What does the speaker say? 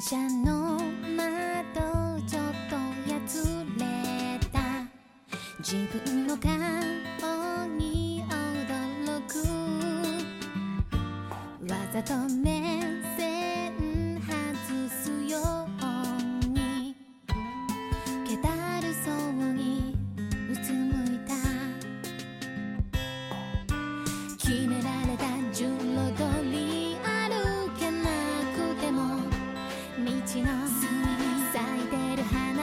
車の窓ちょっとやつれた。自分の顔に驚く。わざと目線外すように。けだるそうにうつむいた。決められの。咲いてる花